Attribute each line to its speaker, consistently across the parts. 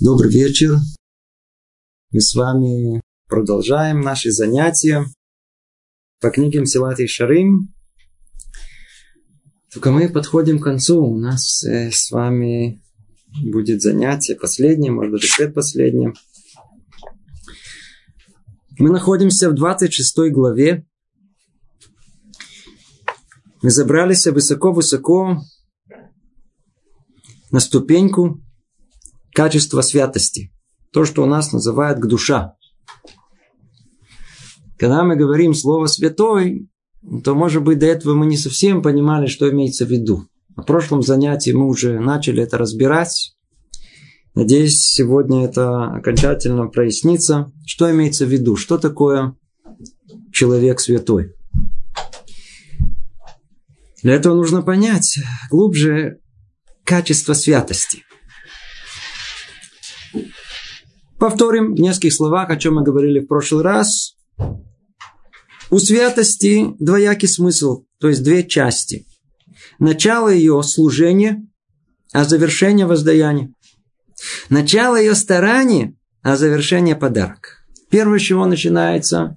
Speaker 1: Добрый вечер. Мы с вами продолжаем наши занятия по книге Мсилат и Шарим. Только мы подходим к концу. У нас э, с вами будет занятие последнее, может быть, предпоследнее. Мы находимся в 26 главе. Мы забрались высоко-высоко на ступеньку качества святости. То, что у нас называют душа. Когда мы говорим слово «святой», то, может быть, до этого мы не совсем понимали, что имеется в виду. На прошлом занятии мы уже начали это разбирать. Надеюсь, сегодня это окончательно прояснится. Что имеется в виду? Что такое человек святой? Для этого нужно понять глубже качество святости. Повторим в нескольких словах, о чем мы говорили в прошлый раз. У святости двоякий смысл, то есть две части. Начало ее служения, а завершение воздаяния. Начало ее старания, а завершение подарок. Первое, с чего начинается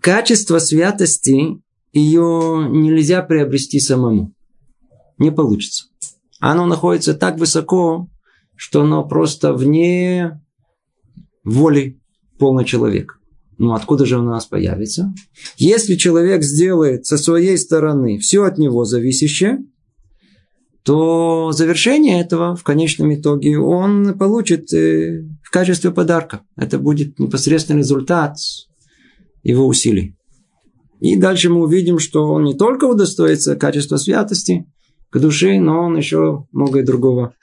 Speaker 1: качество святости, ее нельзя приобрести самому. Не получится. Оно находится так высоко, что оно просто вне воли полный человек. Ну, откуда же у нас появится? Если человек сделает со своей стороны все от него зависящее, то завершение этого в конечном итоге он получит э, в качестве подарка. Это будет непосредственный результат его усилий. И дальше мы увидим, что он не только удостоится качества святости к душе, но он еще многое другого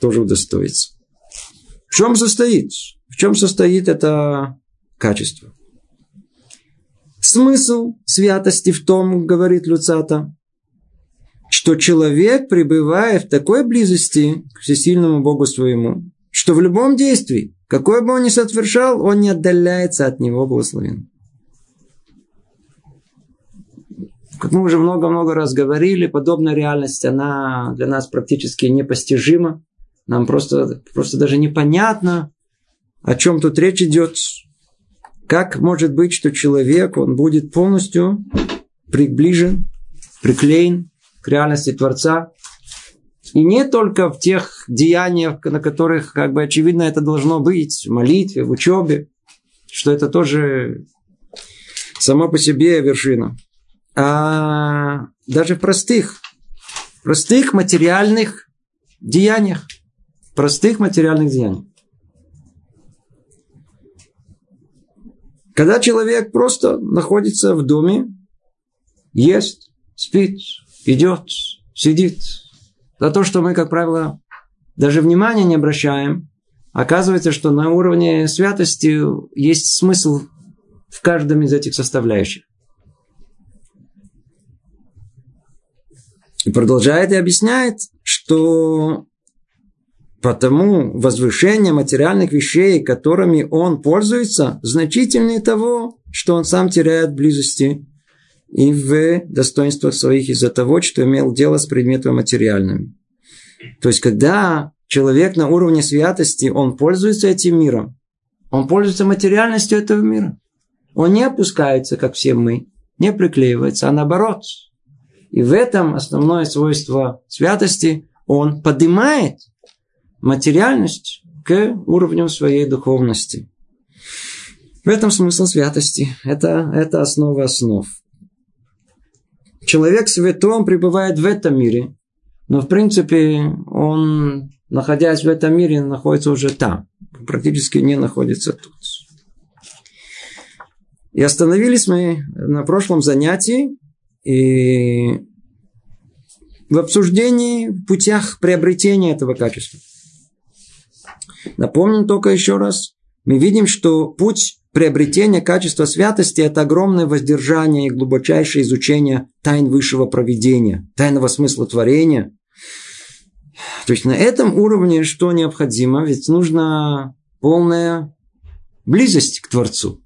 Speaker 1: тоже удостоится. В чем состоит? В чем состоит это качество? Смысл святости в том, говорит Люцата, что человек, пребывая в такой близости к всесильному Богу своему, что в любом действии, какое бы он ни совершал, он не отдаляется от него благословен. Как мы уже много-много раз говорили, подобная реальность, она для нас практически непостижима. Нам просто, просто даже непонятно, о чем тут речь идет. Как может быть, что человек, он будет полностью приближен, приклеен к реальности Творца. И не только в тех деяниях, на которых, как бы, очевидно, это должно быть, в молитве, в учебе, что это тоже само по себе вершина, а даже в простых, простых материальных деяниях простых материальных деяний. Когда человек просто находится в доме, ест, спит, идет, сидит, за то, что мы, как правило, даже внимания не обращаем, оказывается, что на уровне святости есть смысл в каждом из этих составляющих. И продолжает и объясняет, что Потому возвышение материальных вещей, которыми он пользуется, значительнее того, что он сам теряет близости и в достоинствах своих из-за того, что имел дело с предметами материальными. То есть, когда человек на уровне святости, он пользуется этим миром, он пользуется материальностью этого мира. Он не опускается, как все мы, не приклеивается, а наоборот. И в этом основное свойство святости, он поднимает материальность к уровню своей духовности. В этом смысл святости. Это, это основа основ. Человек святой, пребывает в этом мире, но в принципе он, находясь в этом мире, находится уже там. Практически не находится тут. И остановились мы на прошлом занятии и в обсуждении путях приобретения этого качества. Напомним только еще раз. Мы видим, что путь приобретения качества святости – это огромное воздержание и глубочайшее изучение тайн высшего проведения, тайного смысла творения. То есть на этом уровне что необходимо? Ведь нужна полная близость к Творцу.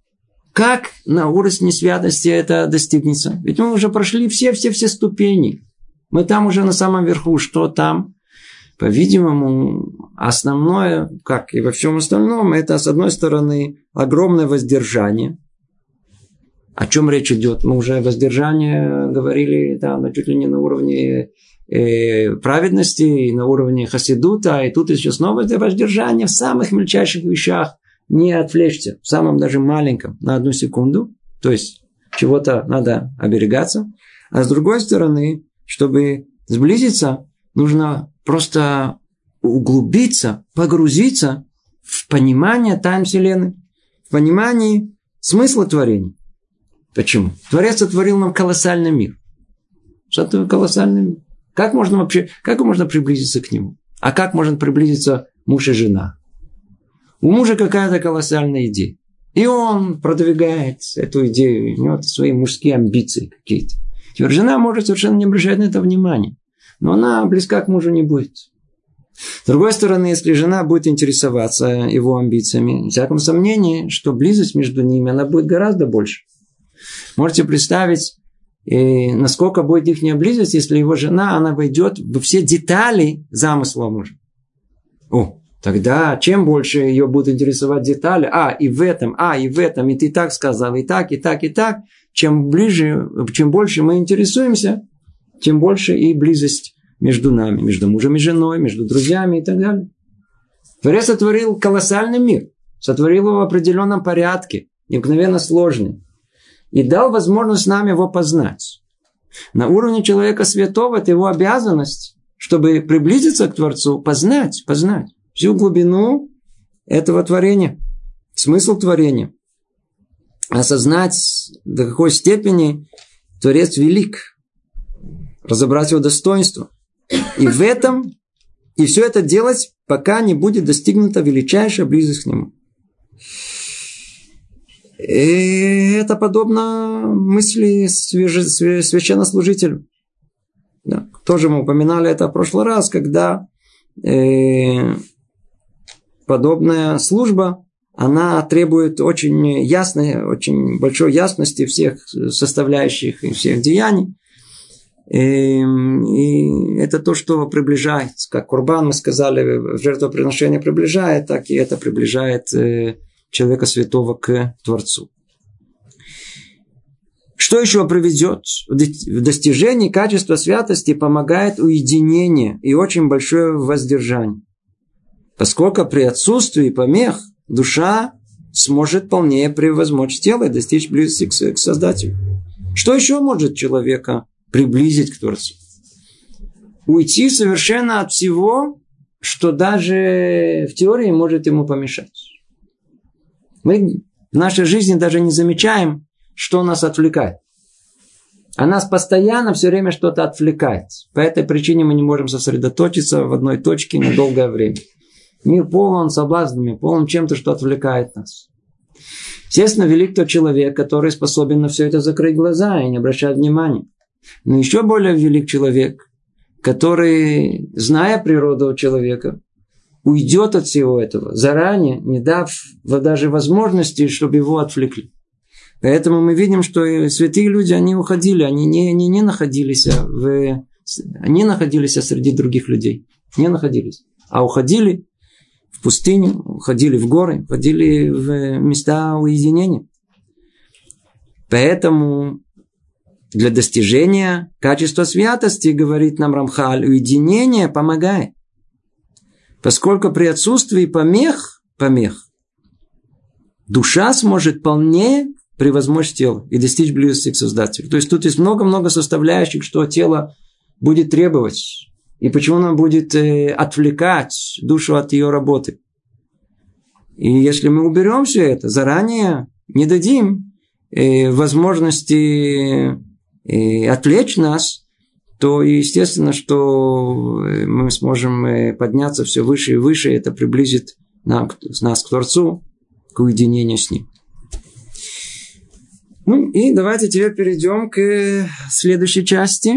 Speaker 1: Как на уровне святости это достигнется? Ведь мы уже прошли все-все-все ступени. Мы там уже на самом верху. Что там? По-видимому, основное, как и во всем остальном, это, с одной стороны, огромное воздержание. О чем речь идет? Мы уже воздержание говорили там, чуть ли не на уровне э, праведности, на уровне хасидута, и тут еще снова это воздержание в самых мельчайших вещах. Не отвлечься, в самом даже маленьком, на одну секунду. То есть, чего-то надо оберегаться. А с другой стороны, чтобы сблизиться, нужно просто углубиться, погрузиться в понимание тайн Вселенной, в понимание смысла творения. Почему? Творец сотворил нам колоссальный мир. Что такое колоссальный мир? Как можно вообще, как можно приблизиться к нему? А как можно приблизиться муж и жена? У мужа какая-то колоссальная идея. И он продвигает эту идею, у него свои мужские амбиции какие-то. Теперь жена может совершенно не обращать на это внимания. Но она близка к мужу не будет. С другой стороны, если жена будет интересоваться его амбициями, в всяком сомнении, что близость между ними, она будет гораздо больше. Можете представить, и насколько будет их близость, если его жена, она войдет во все детали замысла мужа. О, тогда чем больше ее будут интересовать детали, а, и в этом, а, и в этом, и ты так сказал, и так, и так, и так, чем ближе, чем больше мы интересуемся, тем больше и близость между нами, между мужем и женой, между друзьями и так далее. Творец сотворил колоссальный мир, сотворил его в определенном порядке, необыкновенно сложный, и дал возможность нам его познать. На уровне человека святого это его обязанность, чтобы приблизиться к Творцу, познать, познать всю глубину этого творения, смысл творения, осознать до какой степени Творец велик, разобрать его достоинство. И в этом, и все это делать, пока не будет достигнута величайшая близость к нему. И это подобно мысли священнослужителю. Да. Тоже мы упоминали это в прошлый раз, когда э, подобная служба, она требует очень ясной, очень большой ясности всех составляющих и всех деяний. Эм, и это то, что приближает, как Курбан, мы сказали, жертвоприношение приближает, так и это приближает э, человека святого к Творцу. Что еще приведет? В достижении качества святости помогает уединение и очень большое воздержание. Поскольку при отсутствии помех душа сможет полнее превозмочь тело и достичь близости к Создателю. Что еще может человека приблизить к Творцу. Уйти совершенно от всего, что даже в теории может ему помешать. Мы в нашей жизни даже не замечаем, что нас отвлекает. А нас постоянно все время что-то отвлекает. По этой причине мы не можем сосредоточиться в одной точке на долгое время. Мир полон соблазнами, полон чем-то, что отвлекает нас. Естественно, велик тот человек, который способен на все это закрыть глаза и не обращать внимания. Но еще более велик человек, который, зная природу человека, уйдет от всего этого, заранее, не дав даже возможности, чтобы его отвлекли. Поэтому мы видим, что святые люди, они уходили, они не, они не находились в, они находились среди других людей. Не находились. А уходили в пустыню, уходили в горы, уходили в места уединения. Поэтому для достижения качества святости, говорит нам Рамхаль, уединение помогает. Поскольку при отсутствии помех, помех, душа сможет полнее превозмочь тело и достичь близости к Создателю. То есть тут есть много-много составляющих, что тело будет требовать. И почему оно будет э, отвлекать душу от ее работы. И если мы уберем все это, заранее не дадим э, возможности и отвлечь нас, то естественно, что мы сможем э, подняться все выше и выше, и это приблизит нас к Творцу, к уединению с Ним. Ну и давайте теперь перейдем к следующей части.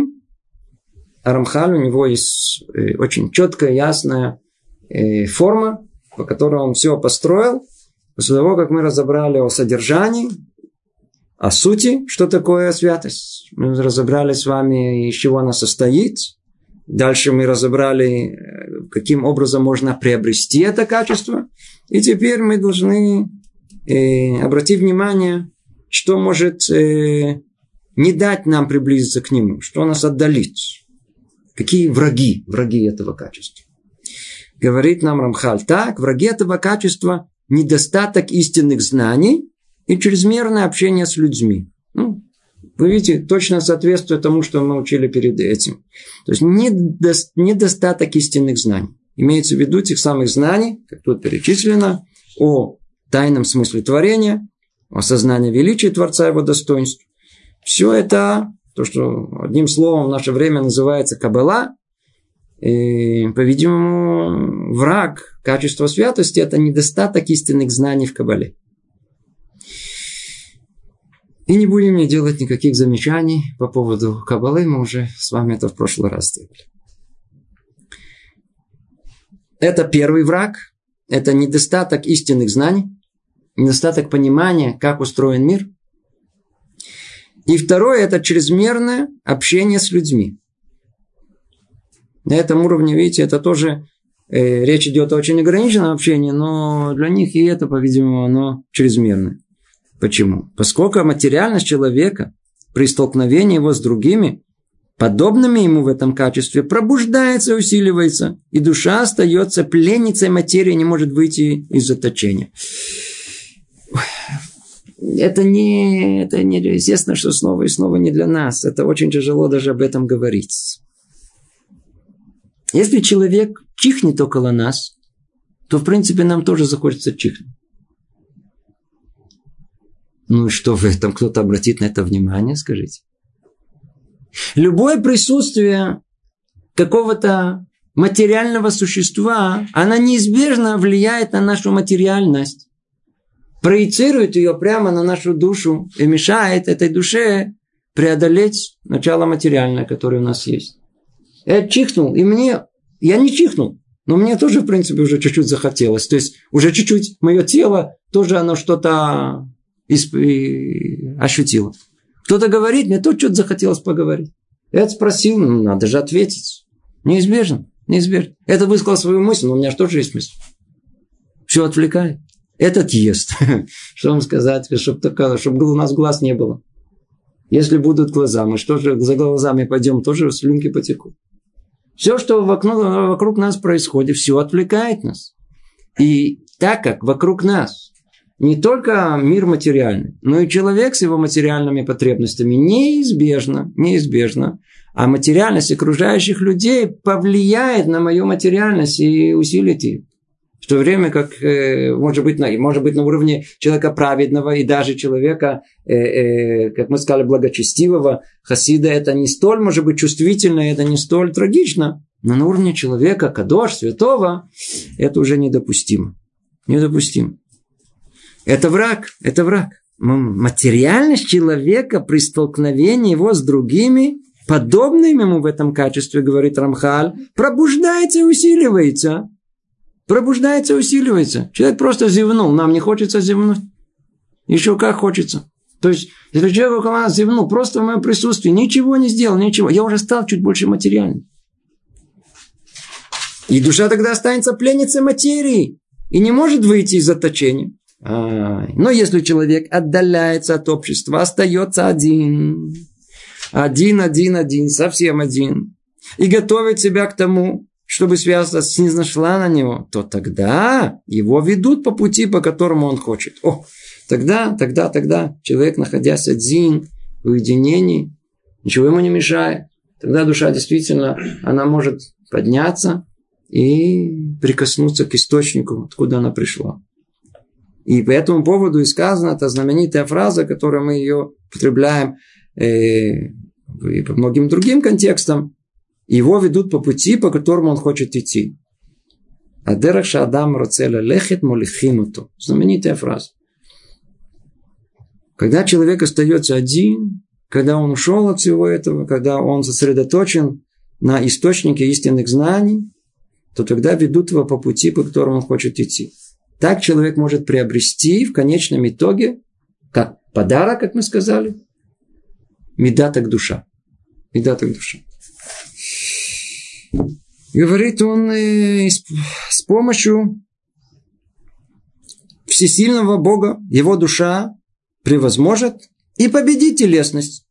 Speaker 1: Рамхаль, у него есть э, очень четкая, ясная э, форма, по которой он все построил. После того, как мы разобрали о содержании, о сути, что такое святость. Мы разобрали с вами, из чего она состоит. Дальше мы разобрали, каким образом можно приобрести это качество. И теперь мы должны э, обратить внимание, что может э, не дать нам приблизиться к нему, что нас отдалит. Какие враги, враги этого качества. Говорит нам Рамхаль так, враги этого качества – недостаток истинных знаний и чрезмерное общение с людьми. Ну, вы видите, точно соответствует тому, что мы учили перед этим. То есть недостаток истинных знаний. Имеется в виду тех самых знаний, как тут перечислено, о тайном смысле творения, о сознании величия Творца и его достоинств. Все это, то, что одним словом в наше время называется Кабала, и, по-видимому, враг качества святости – это недостаток истинных знаний в Кабале. И не будем не делать никаких замечаний по поводу Кабалы, мы уже с вами это в прошлый раз сделали. Это первый враг, это недостаток истинных знаний, недостаток понимания, как устроен мир. И второе – это чрезмерное общение с людьми. На этом уровне, видите, это тоже э, речь идет о очень ограниченном общении, но для них и это, по-видимому, оно чрезмерное. Почему? Поскольку материальность человека при столкновении его с другими, подобными ему в этом качестве, пробуждается усиливается, и душа остается пленницей материи, не может выйти из заточения. Это не, это не, естественно, что снова и снова не для нас. Это очень тяжело даже об этом говорить. Если человек чихнет около нас, то, в принципе, нам тоже захочется чихнуть. Ну что в этом? Кто-то обратит на это внимание, скажите. Любое присутствие какого-то материального существа, она неизбежно влияет на нашу материальность, проецирует ее прямо на нашу душу и мешает этой душе преодолеть начало материальное, которое у нас есть. Я чихнул, и мне... Я не чихнул, но мне тоже, в принципе, уже чуть-чуть захотелось. То есть, уже чуть-чуть мое тело, тоже оно что-то исп... ощутило. Кто-то говорит, мне тоже что-то захотелось поговорить. Я спросил, ну, надо же ответить. Неизбежно, неизбежно. Это высказал свою мысль, но у меня же тоже есть мысль. Все отвлекает. Этот ест. Что вам сказать, чтобы, такая, чтобы у нас глаз не было. Если будут глаза, мы что же за глазами пойдем, тоже слюнки потекут. Все, что вокруг, вокруг нас происходит, все отвлекает нас. И так как вокруг нас не только мир материальный, но и человек с его материальными потребностями неизбежно, неизбежно, а материальность окружающих людей повлияет на мою материальность и усилит ее. В то время как, э, может быть, на, может быть, на уровне человека праведного и даже человека, э, э, как мы сказали, благочестивого, хасида, это не столь, может быть, чувствительно, это не столь трагично. Но на уровне человека, кадош, святого, это уже недопустимо. Недопустимо. Это враг, это враг. Материальность человека при столкновении его с другими, подобными ему в этом качестве, говорит Рамхаль, пробуждается и усиливается. Пробуждается и усиливается. Человек просто зевнул, нам не хочется зевнуть. Еще как хочется. То есть, если человек около нас зевнул, просто в моем присутствии, ничего не сделал, ничего. Я уже стал чуть больше материальным. И душа тогда останется пленницей материи и не может выйти из заточения. Но если человек отдаляется от общества, остается один, один, один, один, совсем один, и готовит себя к тому, чтобы связаться с не нашла на него, то тогда его ведут по пути, по которому он хочет. О, тогда, тогда, тогда человек, находясь один, в уединении, ничего ему не мешает. Тогда душа действительно, она может подняться и прикоснуться к источнику, откуда она пришла. И по этому поводу и сказана эта знаменитая фраза, которую мы ее употребляем э, и по многим другим контекстам. Его ведут по пути, по которому он хочет идти. Адерах шадам роцеля лехет молихимуту. Знаменитая фраза. Когда человек остается один, когда он ушел от всего этого, когда он сосредоточен на источнике истинных знаний, то тогда ведут его по пути, по которому он хочет идти. Так человек может приобрести в конечном итоге, как подарок, как мы сказали, меда так душа. Меда так душа. Говорит он э, с помощью всесильного Бога, его душа превозможет и победит телесность,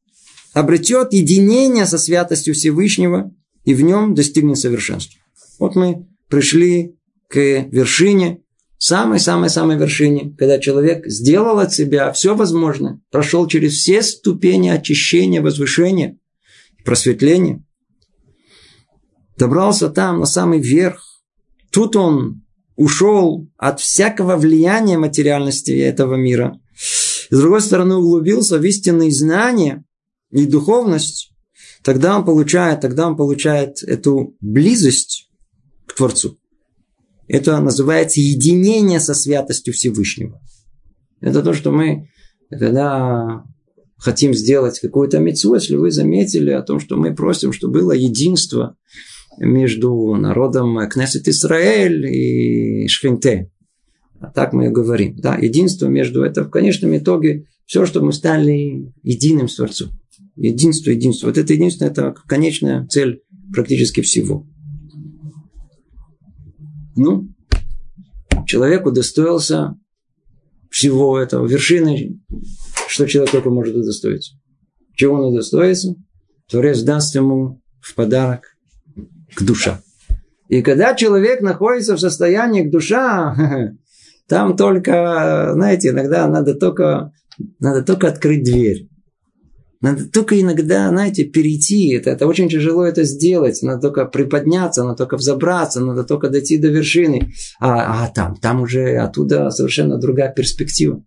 Speaker 1: обретет единение со святостью Всевышнего и в нем достигнет совершенства. Вот мы пришли к вершине, самой-самой-самой вершине, когда человек сделал от себя все возможное, прошел через все ступени очищения, возвышения, просветления, добрался там на самый верх. Тут он ушел от всякого влияния материальности этого мира. с другой стороны, углубился в истинные знания и духовность. Тогда он получает, тогда он получает эту близость к Творцу. Это называется единение со святостью Всевышнего. Это то, что мы, когда хотим сделать какую-то мецу, если вы заметили о том, что мы просим, чтобы было единство между народом Кнессет Израиль и Шхинте. А так мы и говорим. Да, единство между это в конечном итоге все, что мы стали единым с Творцом. Единство, единство. Вот это единство, это конечная цель практически всего. Ну, человек удостоился всего этого. Вершины, что человек только может удостоиться. Чего он удостоится? Творец даст ему в подарок к душа. И когда человек находится в состоянии к душа, там только, знаете, иногда надо только, надо только открыть дверь. Надо только иногда, знаете, перейти. Это, это очень тяжело это сделать. Надо только приподняться, надо только взобраться, надо только дойти до вершины. А, а там, там уже оттуда совершенно другая перспектива.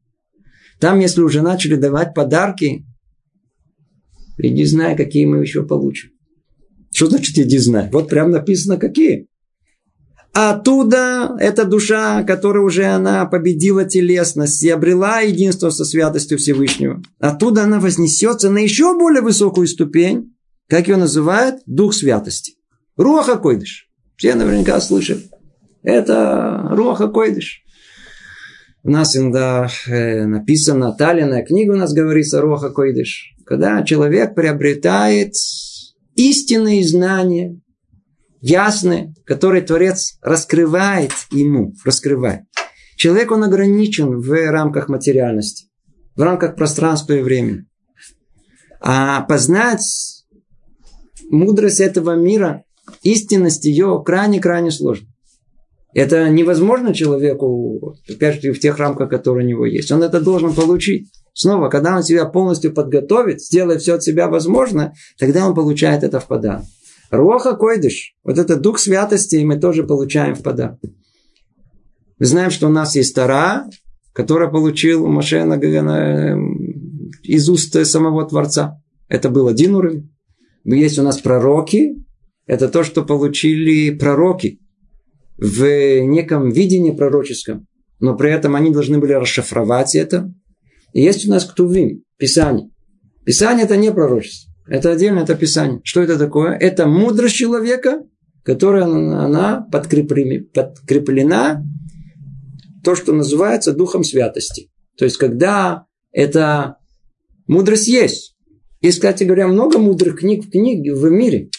Speaker 1: Там, если уже начали давать подарки, не знаю, какие мы еще получим. Что значит иди знай? Вот прям написано какие. Оттуда эта душа, которая уже она победила телесность и обрела единство со святостью Всевышнего. Оттуда она вознесется на еще более высокую ступень, как ее называют, дух святости. Руаха Койдыш. Все наверняка слышали. Это Руаха Койдыш. У нас иногда э, написано, Талина книга у нас говорится Руаха Койдыш. Когда человек приобретает истинные знания, ясные, которые Творец раскрывает ему, раскрывает. Человек, он ограничен в рамках материальности, в рамках пространства и времени. А познать мудрость этого мира, истинность ее крайне-крайне сложно. Это невозможно человеку, опять же, в тех рамках, которые у него есть. Он это должен получить. Снова, когда он себя полностью подготовит, сделает все от себя возможно, тогда он получает это в подарок. Роха койдыш, вот этот дух святости мы тоже получаем в подарок. Мы знаем, что у нас есть Тара, которая получил Машена из уст самого Творца. Это был один уровень. Есть у нас пророки. Это то, что получили пророки в неком видении пророческом. Но при этом они должны были расшифровать это. И есть у нас ктувим, Писание. Писание это не пророчество. Это отдельно, это Писание. Что это такое? Это мудрость человека, которая она подкреплена, то, что называется духом святости. То есть, когда эта мудрость есть. И, кстати говоря, много мудрых книг в книге в мире.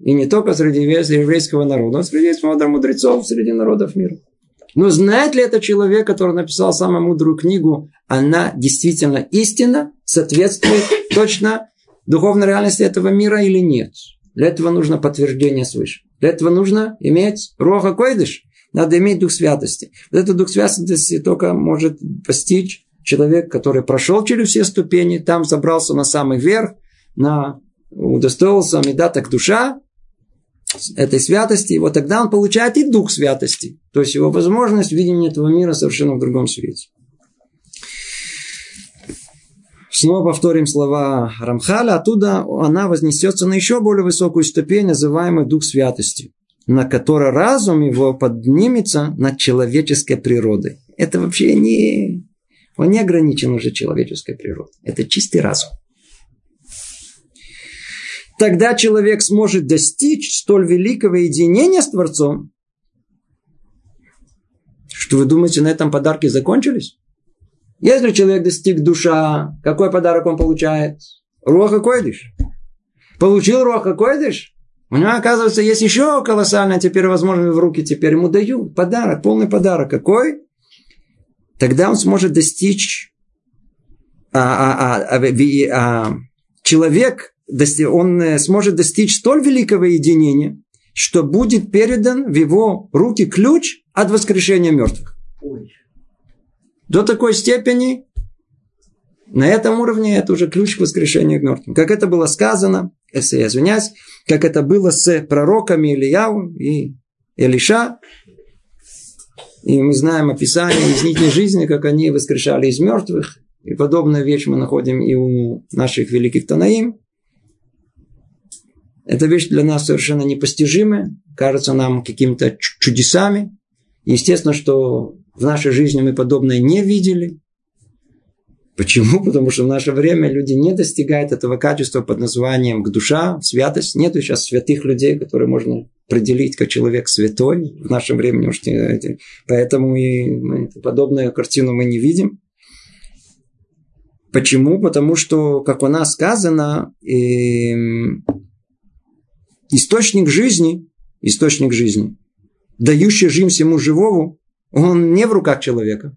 Speaker 1: И не только среди еврейского народа, но среди мудрецов среди народов мира. Но знает ли этот человек, который написал самую мудрую книгу, она действительно истина, соответствует точно духовной реальности этого мира или нет? Для этого нужно подтверждение свыше. Для этого нужно иметь роха койдыш. Надо иметь дух святости. Вот этот дух святости только может постичь человек, который прошел через все ступени, там забрался на самый верх, на удостоился медаток душа, этой святости, и вот тогда он получает и дух святости. То есть его возможность видения этого мира совершенно в другом свете. Снова повторим слова Рамхаля. Оттуда она вознесется на еще более высокую ступень, называемую дух святости, на которой разум его поднимется над человеческой природой. Это вообще не... Он не ограничен уже человеческой природой. Это чистый разум тогда человек сможет достичь столь великого единения с Творцом, что вы думаете, на этом подарки закончились? Если человек достиг душа, какой подарок он получает? Руаха койдыш. Получил Руаха койдыш? У него, оказывается, есть еще колоссальная теперь возможность в руки. Теперь ему дают подарок, полный подарок. Какой? Тогда он сможет достичь а, а, а, а, а, человек, он сможет достичь столь великого единения, что будет передан в его руки ключ от воскрешения мертвых. До такой степени, на этом уровне, это уже ключ к воскрешению мертвых. Как это было сказано, если я извиняюсь, как это было с пророками Ильяу и Илиша, и мы знаем описание из их жизни, как они воскрешали из мертвых. И подобную вещь мы находим и у наших великих Танаим. Эта вещь для нас совершенно непостижимая, кажется нам какими-то чудесами. Естественно, что в нашей жизни мы подобное не видели. Почему? Потому что в наше время люди не достигают этого качества под названием к душа, святость. Нет сейчас святых людей, которые можно определить как человек святой в нашем времени. Поэтому и мы, подобную картину мы не видим. Почему? Потому что, как у нас сказано, э, источник жизни, источник жизни, дающий жизнь всему живому, он не в руках человека.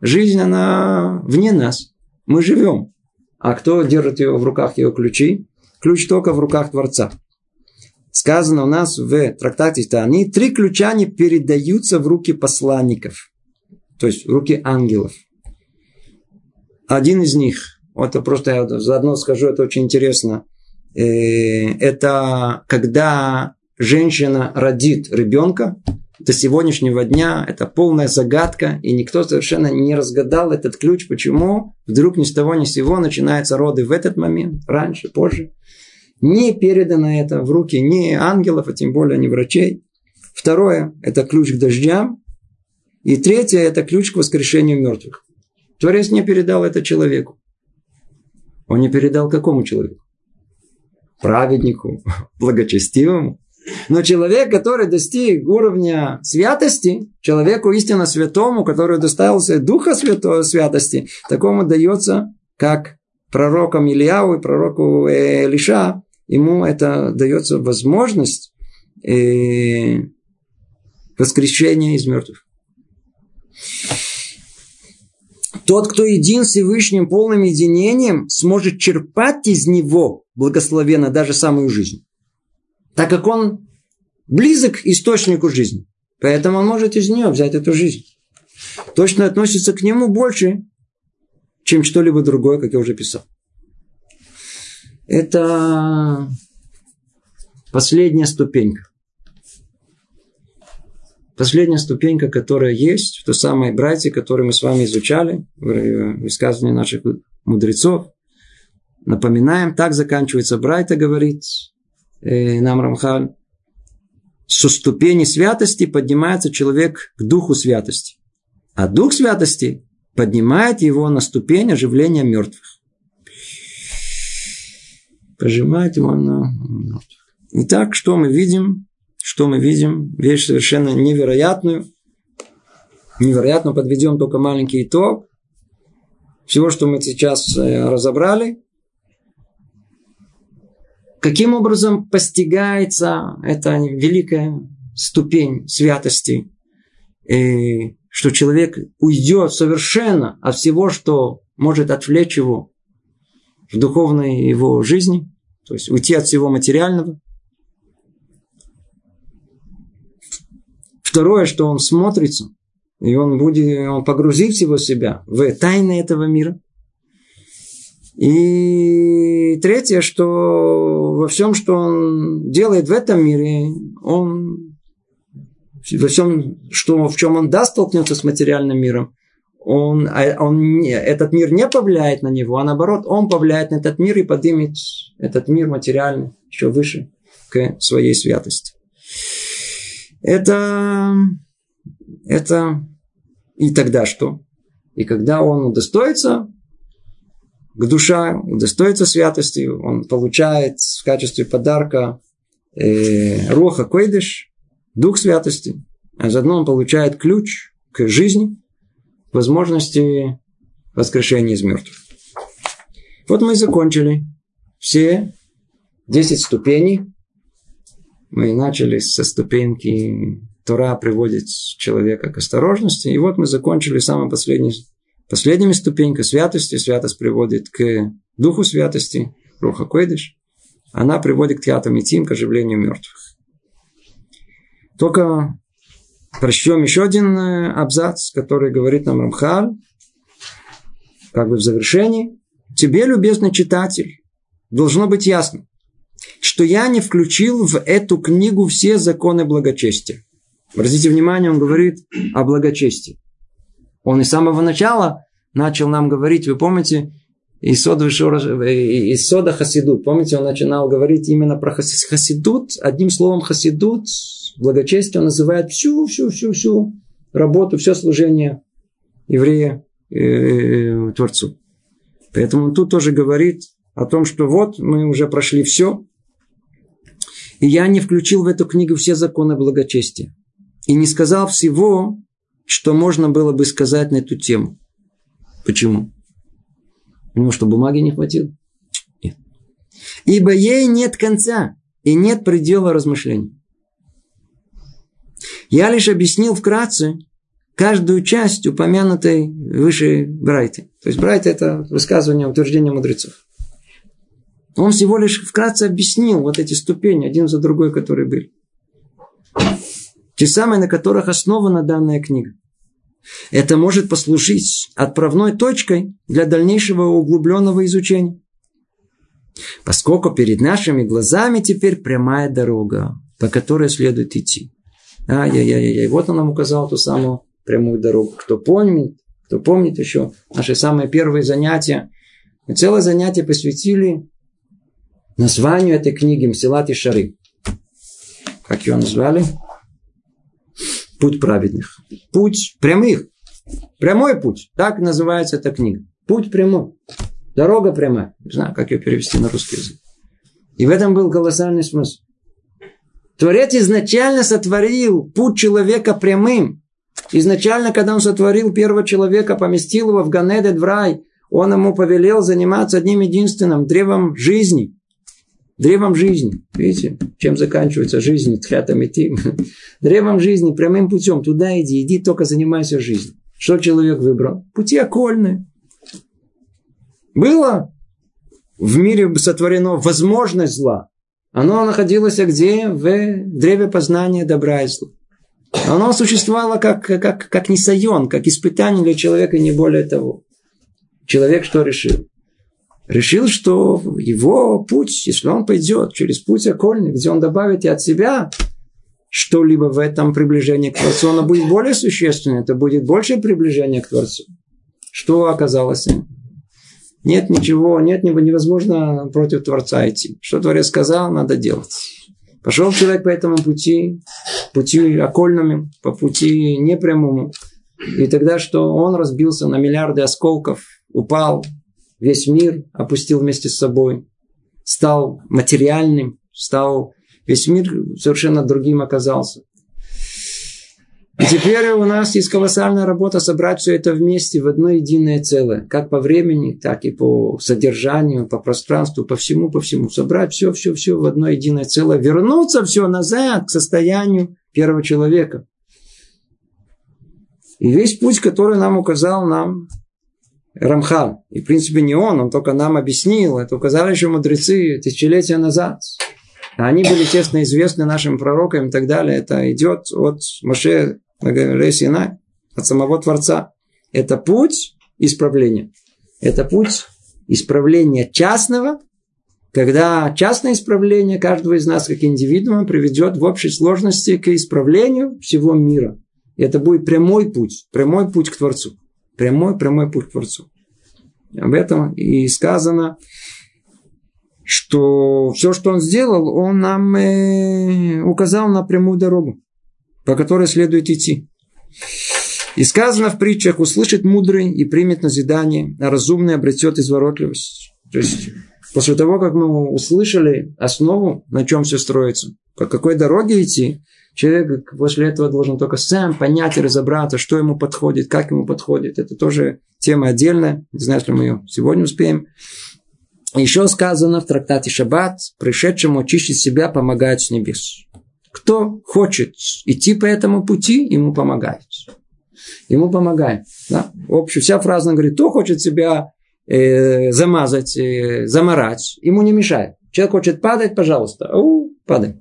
Speaker 1: Жизнь, она вне нас. Мы живем. А кто держит ее в руках, ее ключи? Ключ только в руках Творца. Сказано у нас в трактате они три ключа не передаются в руки посланников. То есть в руки ангелов. Один из них, вот просто я заодно скажу, это очень интересно. Э, это когда женщина родит ребенка, до сегодняшнего дня это полная загадка, и никто совершенно не разгадал этот ключ, почему вдруг ни с того ни с сего начинаются роды в этот момент, раньше, позже. Не передано это в руки ни ангелов, а тем более не врачей. Второе – это ключ к дождям. И третье – это ключ к воскрешению мертвых. Творец не передал это человеку. Он не передал какому человеку? Праведнику, благочестивому. Но человек, который достиг уровня святости, человеку истинно святому, который доставился Духа Святого Святости, такому дается, как пророкам Ильяу и пророку Элиша, ему это дается возможность э, воскрешения из мертвых. Тот, кто един Всевышним полным единением, сможет черпать из него благословенно даже самую жизнь так как он близок к источнику жизни. Поэтому он может из нее взять эту жизнь. Точно относится к нему больше, чем что-либо другое, как я уже писал. Это последняя ступенька. Последняя ступенька, которая есть в той самой братье, которую мы с вами изучали в высказывании наших мудрецов. Напоминаем, так заканчивается Брайта, говорит, э, нам Рамхаль, со ступени святости поднимается человек к духу святости. А дух святости поднимает его на ступень оживления мертвых. Пожимает его на мертвых. Итак, что мы видим? Что мы видим? Вещь совершенно невероятную. Невероятно подведем только маленький итог. Всего, что мы сейчас э, разобрали, Каким образом постигается эта великая ступень святости, и что человек уйдет совершенно от всего, что может отвлечь его в духовной его жизни, то есть уйти от всего материального. Второе, что он смотрится, и он будет, он погрузит всего себя в тайны этого мира. И третье, что во всем, что он делает в этом мире, он во всем, что, в чем он даст столкнется с материальным миром, он, а, он, этот мир не повлияет на него, а наоборот, он повлияет на этот мир и поднимет этот мир материальный еще выше к своей святости. Это, это и тогда что? И когда он удостоится душа, удостоится святости, он получает в качестве подарка э, Роха Койдыш, Дух святости, а заодно он получает ключ к жизни, возможности воскрешения из мертвых. Вот мы и закончили все 10 ступеней Мы начали со ступеньки Тора приводит человека к осторожности. И вот мы закончили самой последней, последними ступенькой святости. Святость приводит к духу святости, Руха Койдыш. Она приводит к театру Митим, к оживлению мертвых. Только прочтем еще один э, абзац, который говорит нам Рамхаль, как бы в завершении. Тебе, любезный читатель, должно быть ясно, что я не включил в эту книгу все законы благочестия. Обратите внимание, он говорит о благочестии. Он и с самого начала начал нам говорить, вы помните, из сода, из сода Хасидут. Помните, он начинал говорить именно про Хасидут. Одним словом, Хасидут, благочестие, он называет всю, всю, всю, всю работу, все служение еврея э, э, Творцу. Поэтому он тут тоже говорит о том, что вот мы уже прошли все, и я не включил в эту книгу все законы благочестия. И не сказал всего, что можно было бы сказать на эту тему. Почему? Ну, что бумаги не хватило? Нет. Ибо ей нет конца и нет предела размышлений. Я лишь объяснил вкратце каждую часть упомянутой выше Брайты. То есть Брайта – это высказывание, утверждение мудрецов. Он всего лишь вкратце объяснил вот эти ступени, один за другой, которые были. Те самые, на которых основана данная книга. Это может послужить отправной точкой для дальнейшего углубленного изучения. Поскольку перед нашими глазами теперь прямая дорога, по которой следует идти. Ай-яй-яй-яй. Вот он нам указал ту самую прямую дорогу. Кто помнит, кто помнит еще наши самые первые занятия. Мы целое занятие посвятили названию этой книги Мсилат и Шары. Как ее назвали? Путь праведных. Путь прямых. Прямой путь. Так называется эта книга. Путь прямой. Дорога прямая. Не знаю, как ее перевести на русский язык. И в этом был колоссальный смысл. Творец изначально сотворил путь человека прямым. Изначально, когда он сотворил первого человека, поместил его в Ганедет, в рай, он ему повелел заниматься одним единственным древом жизни древом жизни. Видите, чем заканчивается жизнь тхятам идти? Древом жизни, прямым путем. Туда иди, иди, только занимайся жизнью. Что человек выбрал? Пути окольные. Было в мире сотворено возможность зла. Оно находилось где? В древе познания добра и зла. Оно существовало как, как, как несайон, как испытание для человека, не более того. Человек что решил? Решил, что его путь, если он пойдет через путь окольный, где он добавит и от себя что-либо в этом приближении к Творцу, оно будет более существенное, это будет большее приближение к Творцу. Что оказалось? Нет ничего, нет, невозможно против Творца идти. Что Творец сказал, надо делать. Пошел человек по этому пути, пути окольному, по пути непрямому. И тогда что? Он разбился на миллиарды осколков, упал, весь мир опустил вместе с собой, стал материальным, стал весь мир совершенно другим оказался. И теперь у нас есть колоссальная работа собрать все это вместе в одно единое целое. Как по времени, так и по содержанию, по пространству, по всему, по всему. Собрать все, все, все в одно единое целое. Вернуться все назад к состоянию первого человека. И весь путь, который нам указал нам Рамхал. И, в принципе, не он, он только нам объяснил. Это указали еще мудрецы тысячелетия назад. Они были тесно известны нашим пророкам и так далее. Это идет от Моше Синай, от самого Творца. Это путь исправления. Это путь исправления частного, когда частное исправление каждого из нас как индивидуума приведет в общей сложности к исправлению всего мира. И это будет прямой путь, прямой путь к Творцу. Прямой, прямой путь к Творцу. Об этом и сказано, что все, что он сделал, он нам э, указал на прямую дорогу, по которой следует идти. И сказано в притчах, услышит мудрый и примет назидание, а разумный обретет изворотливость. То есть, после того, как мы услышали основу, на чем все строится, по какой дороге идти, Человек после этого должен только сам понять и разобраться, что ему подходит, как ему подходит. Это тоже тема отдельная. Не знаю, если мы ее сегодня успеем. Еще сказано в трактате Шаббат, пришедшему очистить себя помогает с небес. Кто хочет идти по этому пути, ему помогает. Ему помогает. Да? Общая вся фраза говорит, кто хочет себя э, замазать, э, заморать, ему не мешает. Человек хочет падать, пожалуйста, ау, падай.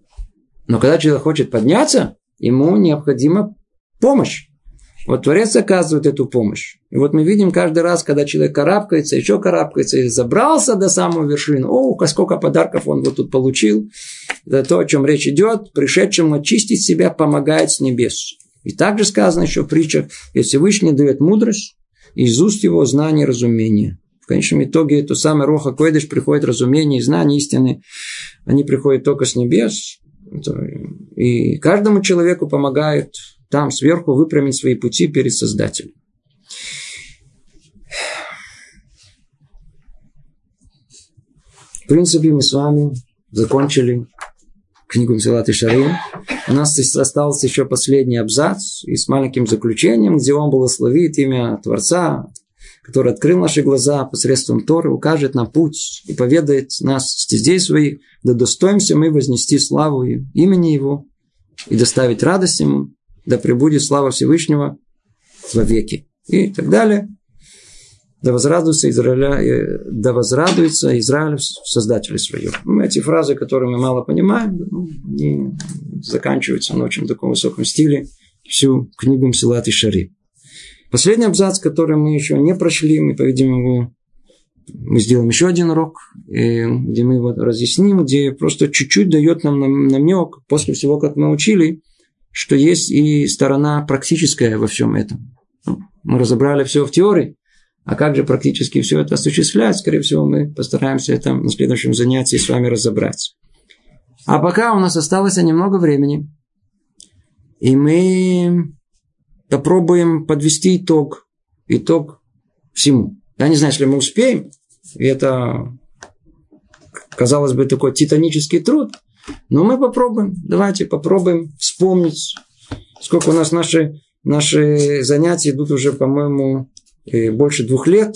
Speaker 1: Но когда человек хочет подняться, ему необходима помощь. Вот Творец оказывает эту помощь. И вот мы видим каждый раз, когда человек карабкается, еще карабкается, и забрался до самой вершины. О, сколько подарков он вот тут получил. Это то, о чем речь идет. Пришедшему очистить себя помогает с небес. И также сказано еще в притчах, если Всевышний дает мудрость, из уст его знание и разумение. В конечном итоге это самое Роха Койдыш приходит разумение и знание истины. Они приходят только с небес. И каждому человеку помогает там сверху выпрямить свои пути перед Создателем. В принципе, мы с вами закончили книгу Мсилат и Шарим. У нас остался еще последний абзац и с маленьким заключением, где он благословит имя Творца, который открыл наши глаза посредством Торы, укажет нам путь и поведает нас стезей своих, да достоимся мы вознести славу имени Его и доставить радость Ему, да пребудет слава Всевышнего во веки. И так далее. Да возрадуется, Израиля, э, да возрадуется Израиль в Создателе своем. Ну, эти фразы, которые мы мало понимаем, ну, они заканчиваются на очень таком высоком стиле всю книгу Мсилат и Шари. Последний абзац, который мы еще не прошли, мы, по-видимому, мы сделаем еще один урок, где мы его разъясним, где просто чуть-чуть дает нам намек, после всего, как мы учили, что есть и сторона практическая во всем этом. Ну, мы разобрали все в теории, а как же практически все это осуществлять, скорее всего, мы постараемся это на следующем занятии с вами разобрать. А пока у нас осталось немного времени, и мы попробуем подвести итог, итог всему. Я не знаю, если мы успеем, и это, казалось бы, такой титанический труд – но мы попробуем. Давайте попробуем вспомнить, сколько у нас наши, наши занятия идут уже, по-моему, э, больше двух лет.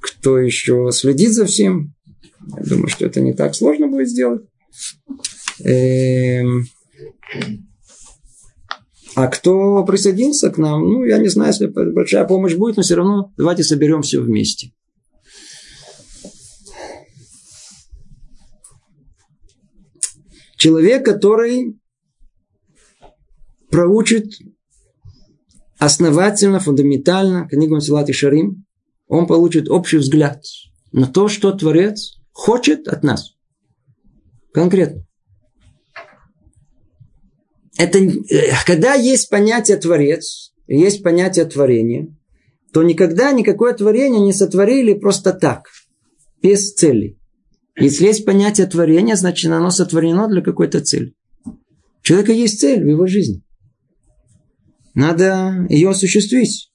Speaker 1: Кто еще следит за всем? Я думаю, что это не так сложно будет сделать. Эм, а кто присоединится к нам, ну, я не знаю, если большая помощь будет, но все равно давайте соберем все вместе. Человек, который проучит основательно, фундаментально книгу Силат и Шарим, он получит общий взгляд на то, что Творец хочет от нас. Конкретно. Это, э, когда есть понятие Творец, есть понятие творения, то никогда никакое творение не сотворили просто так, без цели. Если есть понятие творения, значит оно сотворено для какой-то цели. У человека есть цель в его жизни. Надо ее осуществить.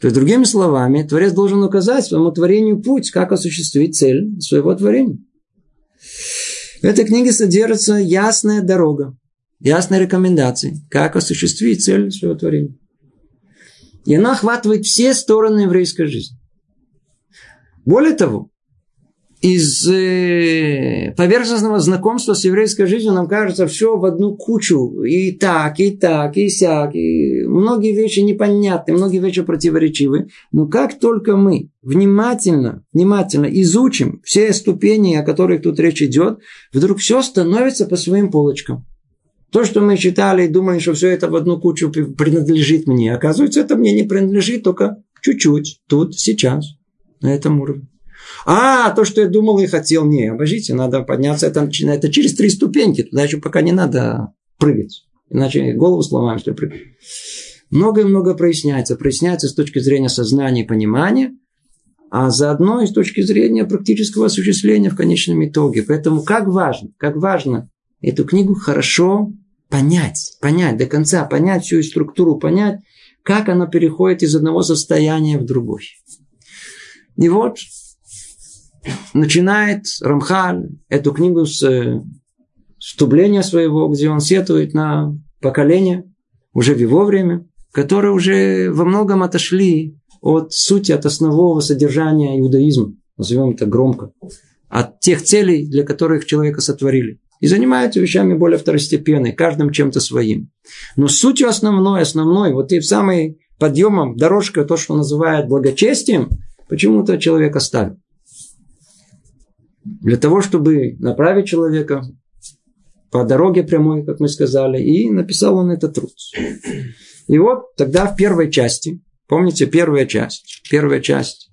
Speaker 1: То есть, другими словами, Творец должен указать своему творению путь, как осуществить цель своего творения. В этой книге содержится ясная дорога, ясные рекомендации, как осуществить цель своего творения. И она охватывает все стороны еврейской жизни. Более того, из э, поверхностного знакомства с еврейской жизнью нам кажется все в одну кучу. И так, и так, и сяк. И многие вещи непонятны, многие вещи противоречивы. Но как только мы внимательно, внимательно изучим все ступени, о которых тут речь идет, вдруг все становится по своим полочкам. То, что мы читали и думали, что все это в одну кучу принадлежит мне, оказывается, это мне не принадлежит только чуть-чуть, тут, сейчас, на этом уровне. А, то, что я думал и хотел, не, обождите, надо подняться, это, это через три ступеньки, туда еще пока не надо прыгать. Иначе голову сломаем, что прыгать. Много-много проясняется. Проясняется с точки зрения сознания и понимания, а заодно и с точки зрения практического осуществления в конечном итоге. Поэтому как важно, как важно эту книгу хорошо понять, понять до конца, понять всю структуру, понять, как она переходит из одного состояния в другой. И вот начинает Рамхаль эту книгу с э, вступления своего, где он сетует на поколение уже в его время, которые уже во многом отошли от сути, от основного содержания иудаизма, назовем это громко, от тех целей, для которых человека сотворили. И занимаются вещами более второстепенными, каждым чем-то своим. Но сутью основной, основной, вот и в самой подъемом, дорожка, то, что называют благочестием, почему-то человек оставил. Для того, чтобы направить человека по дороге прямой, как мы сказали, и написал он этот труд. И вот тогда в первой части, помните, первая часть, первая часть,